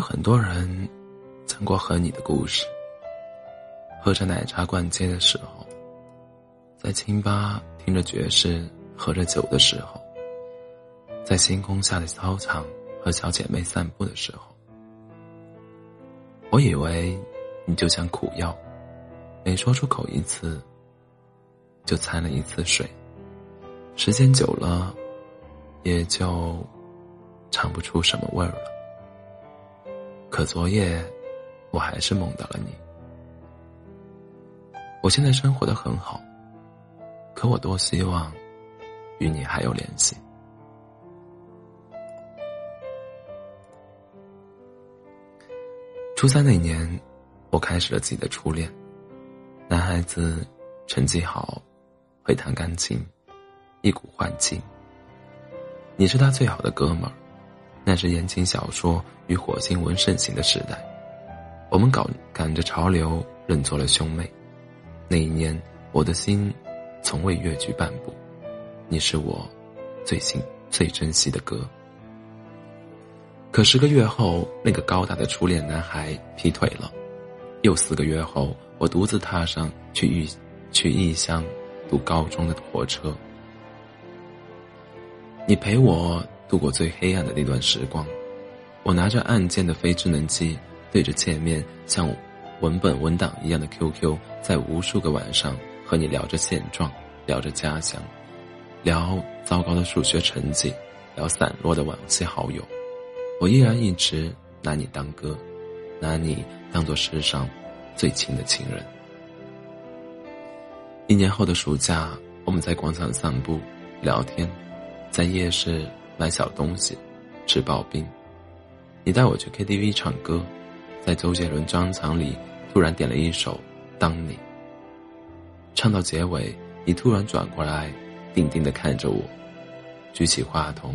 有很多人讲过和你的故事。喝着奶茶逛街的时候，在清吧听着爵士喝着酒的时候，在星空下的操场和小姐妹散步的时候，我以为你就像苦药，每说出口一次，就掺了一次水，时间久了，也就尝不出什么味儿了。可昨夜，我还是梦到了你。我现在生活的很好，可我多希望与你还有联系。初三那年，我开始了自己的初恋。男孩子成绩好，会弹钢琴，一股换劲。你是他最好的哥们儿。那是言情小说与火星文盛行的时代，我们赶赶着潮流，认作了兄妹。那一年，我的心从未越矩半步。你是我最心最珍惜的歌。可十个月后，那个高大的初恋男孩劈腿了。又四个月后，我独自踏上去异去异乡读高中的火车。你陪我。度过最黑暗的那段时光，我拿着按键的非智能机，对着界面像文本文档一样的 QQ，在无数个晚上和你聊着现状，聊着家乡，聊糟糕的数学成绩，聊散落的往昔好友。我依然一直拿你当哥，拿你当做世上最亲的亲人。一年后的暑假，我们在广场散步，聊天，在夜市。买小东西，吃刨冰。你带我去 KTV 唱歌，在周杰伦专场里突然点了一首《当你》。唱到结尾，你突然转过来，定定的看着我，举起话筒，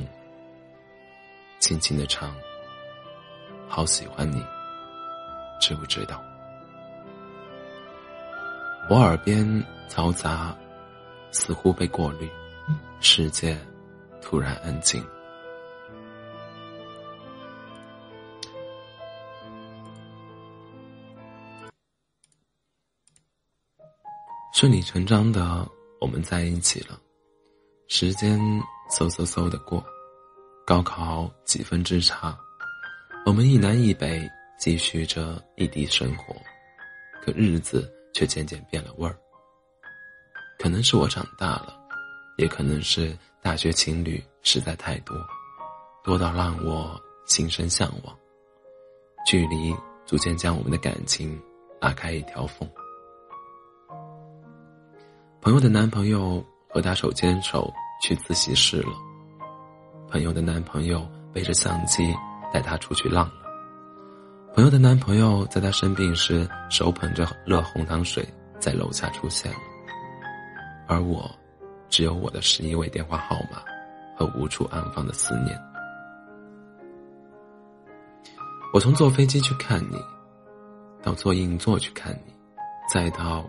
轻轻的唱：“好喜欢你，知不知道？”我耳边嘈杂，似乎被过滤，世界突然安静。顺理成章的，我们在一起了。时间嗖嗖嗖的过，高考几分之差，我们一南一北继续着异地生活，可日子却渐渐变了味儿。可能是我长大了，也可能是大学情侣实在太多，多到让我心生向往。距离逐渐将我们的感情拉开一条缝。朋友的男朋友和她手牵手去自习室了。朋友的男朋友背着相机带她出去浪了。朋友的男朋友在她生病时手捧着热红糖水在楼下出现了。而我，只有我的十一位电话号码和无处安放的思念。我从坐飞机去看你，到坐硬座去看你，再到。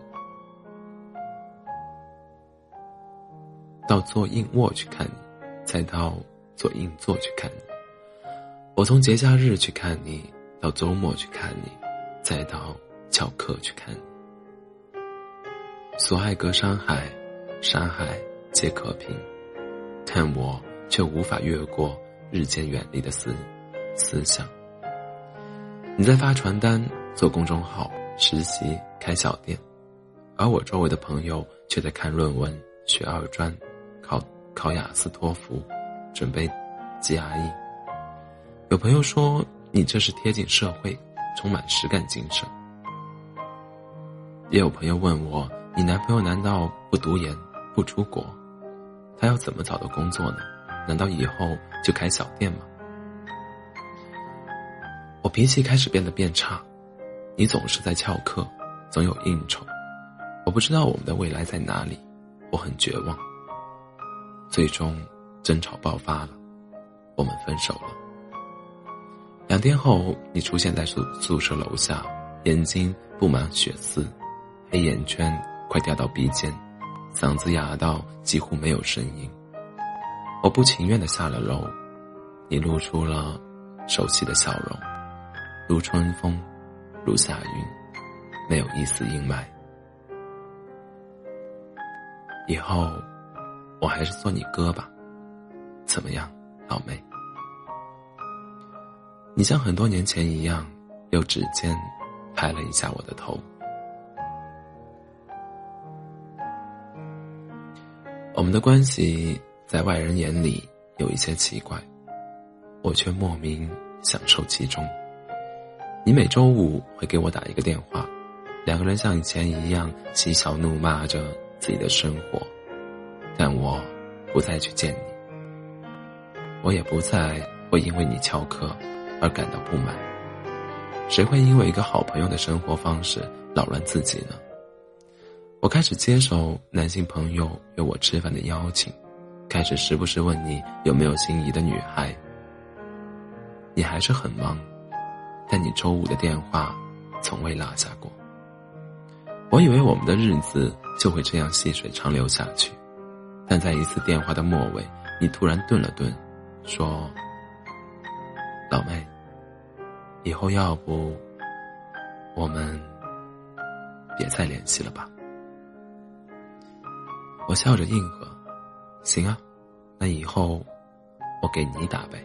到坐硬卧去看你，再到坐硬座去看你。我从节假日去看你，到周末去看你，再到翘课去看你。所爱隔山海，山海皆可平，但我却无法越过日渐远离的思思想。你在发传单、做公众号、实习、开小店，而我周围的朋友却在看论文、学二专。考考雅思托福，准备 GRE。有朋友说你这是贴近社会，充满实干精神。也有朋友问我，你男朋友难道不读研不出国？他要怎么找到工作呢？难道以后就开小店吗？我脾气开始变得变差，你总是在翘课，总有应酬，我不知道我们的未来在哪里，我很绝望。最终，争吵爆发了，我们分手了。两天后，你出现在宿宿舍楼下，眼睛布满血丝，黑眼圈快掉到鼻尖，嗓子哑到几乎没有声音。我不情愿的下了楼，你露出了熟悉的笑容，如春风，如夏云，没有一丝阴霾。以后，我还是做你哥吧，怎么样，老妹？你像很多年前一样，用指尖拍了一下我的头。我们的关系在外人眼里有一些奇怪，我却莫名享受其中。你每周五会给我打一个电话，两个人像以前一样嬉笑怒骂着自己的生活，但我不再去见你，我也不再会因为你翘课。而感到不满，谁会因为一个好朋友的生活方式扰乱自己呢？我开始接受男性朋友约我吃饭的邀请，开始时不时问你有没有心仪的女孩。你还是很忙，但你周五的电话从未落下过。我以为我们的日子就会这样细水长流下去，但在一次电话的末尾，你突然顿了顿，说。老妹，以后要不我们别再联系了吧？我笑着应和：“行啊，那以后我给你打呗。”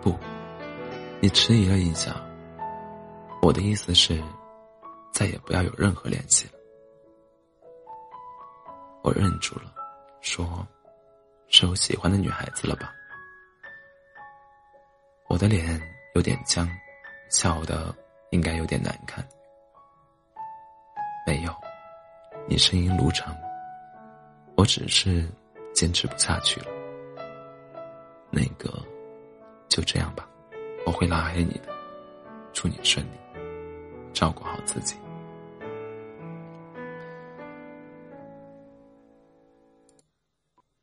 不，你迟疑了一下。我的意思是，再也不要有任何联系了。我愣住了，说。是我喜欢的女孩子了吧？我的脸有点僵，笑的应该有点难看。没有，你声音如常。我只是坚持不下去了。那个，就这样吧，我会拉黑你的。祝你顺利，照顾好自己。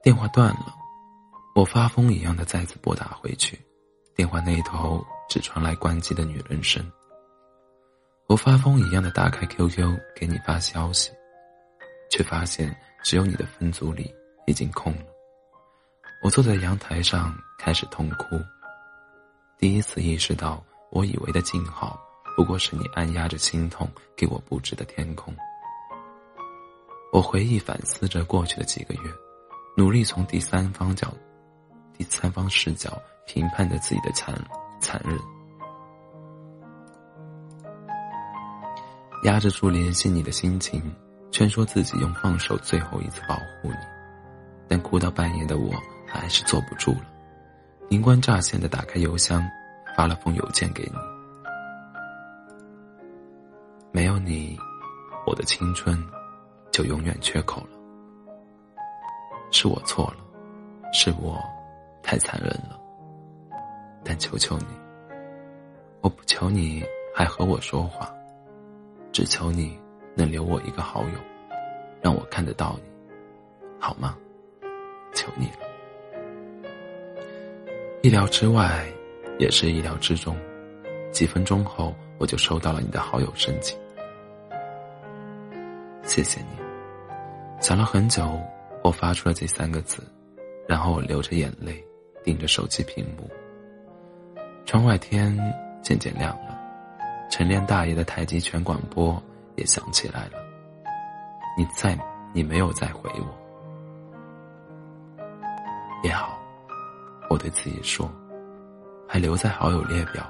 电话断了，我发疯一样的再次拨打回去，电话那头只传来关机的女人声。我发疯一样的打开 QQ 给你发消息，却发现只有你的分组里已经空了。我坐在阳台上开始痛哭，第一次意识到我以为的静好不过是你按压着心痛给我布置的天空。我回忆反思着过去的几个月。努力从第三方角、第三方视角评判着自己的残残忍，压制住联系你的心情，劝说自己用放手最后一次保护你，但哭到半夜的我还是坐不住了，灵光乍现的打开邮箱，发了封邮件给你。没有你，我的青春就永远缺口了。是我错了，是我太残忍了。但求求你，我不求你还和我说话，只求你能留我一个好友，让我看得到你，好吗？求你了。意料之外，也是意料之中。几分钟后，我就收到了你的好友申请。谢谢你，想了很久。我发出了这三个字，然后我流着眼泪，盯着手机屏幕。窗外天渐渐亮了，陈练大爷的太极拳广播也响起来了。你再，你没有再回我，也好，我对自己说，还留在好友列表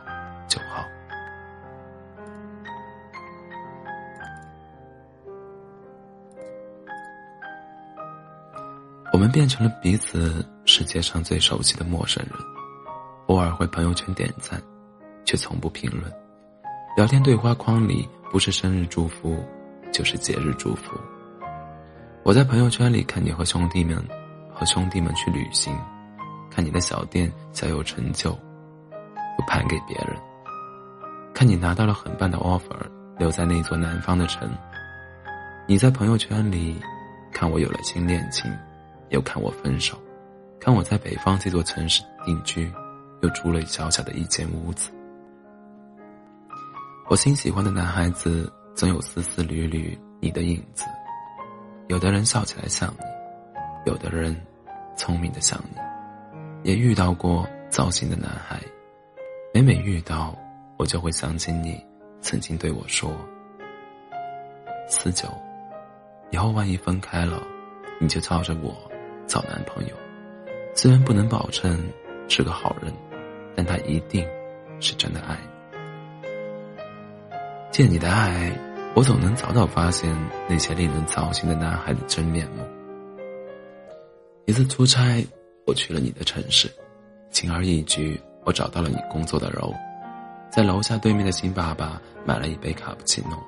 变成了彼此世界上最熟悉的陌生人，偶尔会朋友圈点赞，却从不评论。聊天对话框里不是生日祝福，就是节日祝福。我在朋友圈里看你和兄弟们，和兄弟们去旅行，看你的小店小有成就，不盘给别人。看你拿到了很棒的 offer，留在那座南方的城。你在朋友圈里看我有了新恋情。又看我分手，看我在北方这座城市定居，又租了小小的一间屋子。我新喜欢的男孩子总有丝丝缕缕你的影子，有的人笑起来像你，有的人聪明的像你，也遇到过糟心的男孩，每每遇到，我就会想起你曾经对我说：“四九，以后万一分开了，你就照着我找男朋友。虽然不能保证是个好人，但他一定是真的爱你。借你的爱，我总能早早发现那些令人糟心的男孩的真面目。一次出差。”我去了你的城市，轻而易举，我找到了你工作的楼，在楼下对面的新爸爸买了一杯卡布奇诺，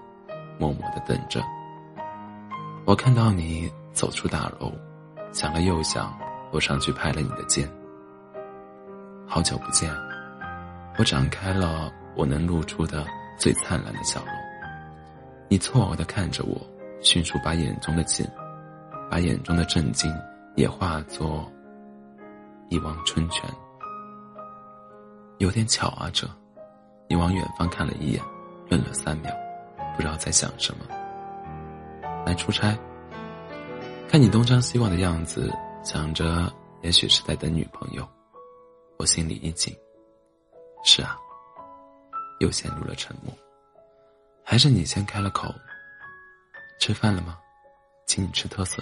默默的等着。我看到你走出大楼，想了又想，我上去拍了你的肩。好久不见，我展开了我能露出的最灿烂的笑容。你错愕的看着我，迅速把眼中的惊，把眼中的震惊也化作。一汪春泉，有点巧啊！这，你往远方看了一眼，愣了三秒，不知道在想什么。来出差，看你东张西望的样子，想着也许是在等女朋友，我心里一紧。是啊，又陷入了沉默。还是你先开了口。吃饭了吗？请你吃特色。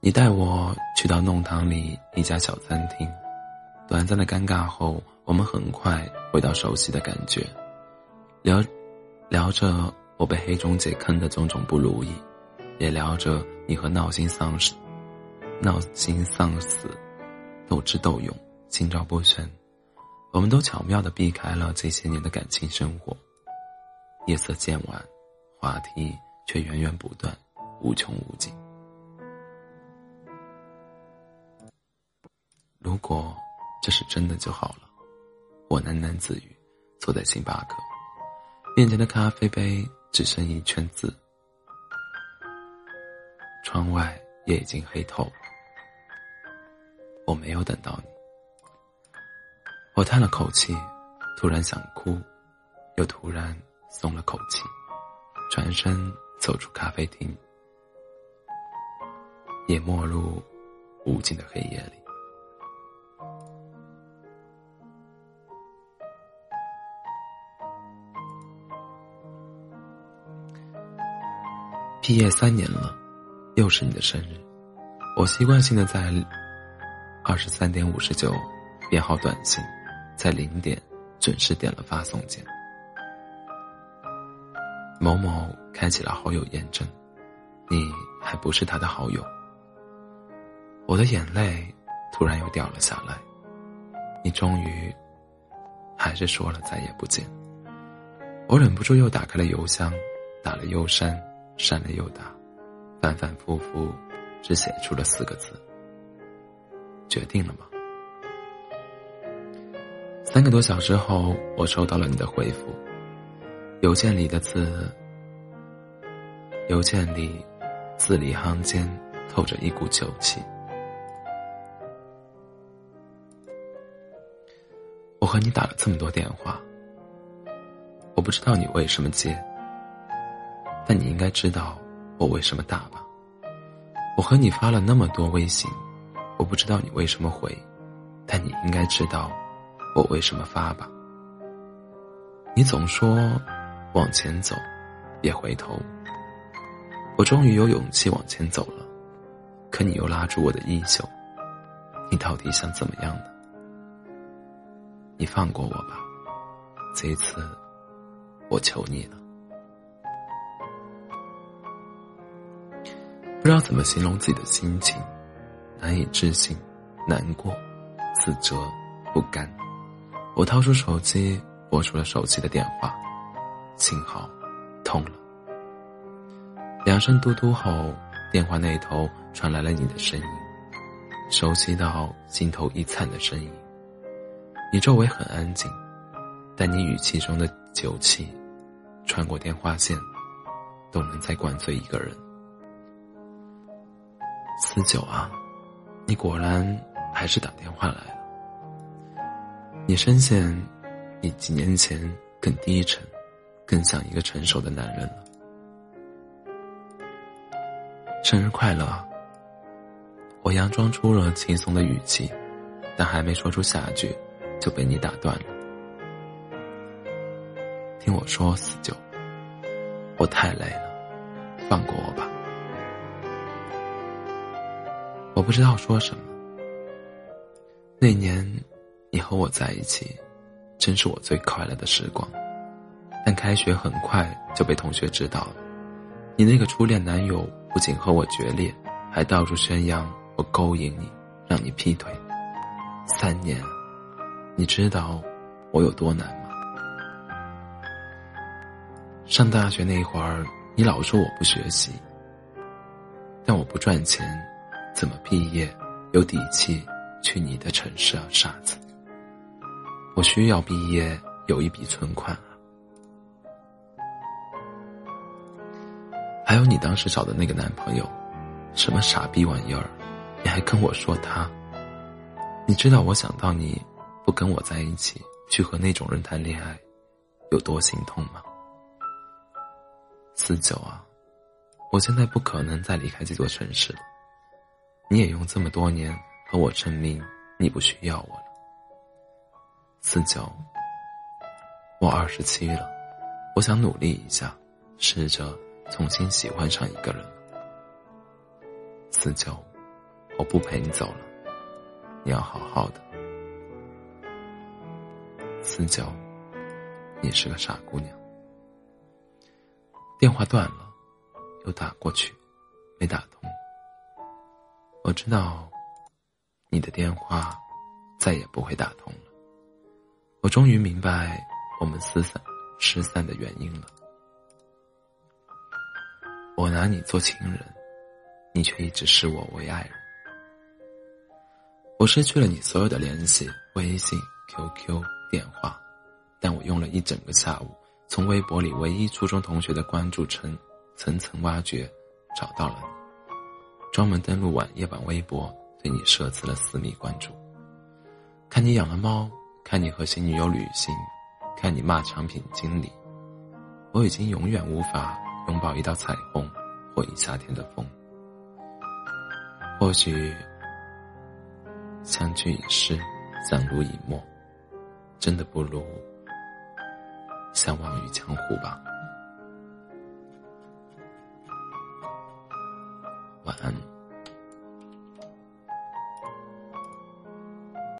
你带我去到弄堂里一家小餐厅，短暂的尴尬后，我们很快回到熟悉的感觉，聊聊着我被黑中介坑的种种不如意，也聊着你和闹心丧死、闹心丧死斗智斗勇、心照不宣，我们都巧妙的避开了这些年的感情生活。夜色渐晚，话题却源源不断，无穷无尽。如果这是真的就好了，我喃喃自语，坐在星巴克面前的咖啡杯只剩一圈字。窗外夜已经黑透，我没有等到你。我叹了口气，突然想哭，又突然松了口气，转身走出咖啡厅，也没入无尽的黑夜里。毕业三年了，又是你的生日，我习惯性的在二十三点五十九编好短信，在零点准时点了发送键。某某开启了好友验证，你还不是他的好友。我的眼泪突然又掉了下来，你终于还是说了再也不见。我忍不住又打开了邮箱，打了又删。删了又打，反反复复，只写出了四个字：“决定了吗？”三个多小时后，我收到了你的回复。邮件里的字，邮件里字里行间透着一股酒气。我和你打了这么多电话，我不知道你为什么接。但你应该知道我为什么打吧？我和你发了那么多微信，我不知道你为什么回，但你应该知道我为什么发吧？你总说往前走，别回头。我终于有勇气往前走了，可你又拉住我的衣袖，你到底想怎么样呢？你放过我吧，这一次，我求你了。不知道怎么形容自己的心情，难以置信，难过，自责，不甘。我掏出手机，拨出了手机的电话，幸好通了。两声嘟嘟后，电话那头传来了你的声音，熟悉到心头一颤的声音。你周围很安静，但你语气中的酒气，穿过电话线，都能再灌醉一个人。四九啊，你果然还是打电话来了。你深陷比几年前更低沉，更像一个成熟的男人了。生日快乐！我佯装出了轻松的语气，但还没说出下句，就被你打断了。听我说，四九，我太累了，放过我吧。我不知道说什么。那年，你和我在一起，真是我最快乐的时光。但开学很快就被同学知道了，你那个初恋男友不仅和我决裂，还到处宣扬我勾引你，让你劈腿。三年，你知道我有多难吗？上大学那会儿，你老说我不学习，但我不赚钱，怎么毕业有底气去你的城市啊，傻子！我需要毕业有一笔存款啊。还有你当时找的那个男朋友，什么傻逼玩意儿，你还跟我说他？你知道我想到你不跟我在一起，去和那种人谈恋爱，有多心痛吗？四九啊，我现在不可能再离开这座城市了。你也用这么多年和我证明你不需要我了。四九，我二十七了，我想努力一下，试着。重新喜欢上一个人，四九，我不陪你走了，你要好好的。四九，你是个傻姑娘。电话断了，又打过去，没打通。我知道，你的电话再也不会打通了。我终于明白我们失散失散的原因了。我拿你做情人，你却一直视我为爱人。我失去了你所有的联系，微信、QQ、电话，但我用了一整个下午，从微博里唯一初中同学的关注层层层挖掘，找到了你。专门登录晚夜版微博，对你设置了私密关注。看你养了猫，看你和新女友旅行，看你骂产品经理，我已经永远无法。拥抱一道彩虹，或一夏天的风。或许相聚已逝，散如已陌，真的不如相忘于江湖吧。晚安。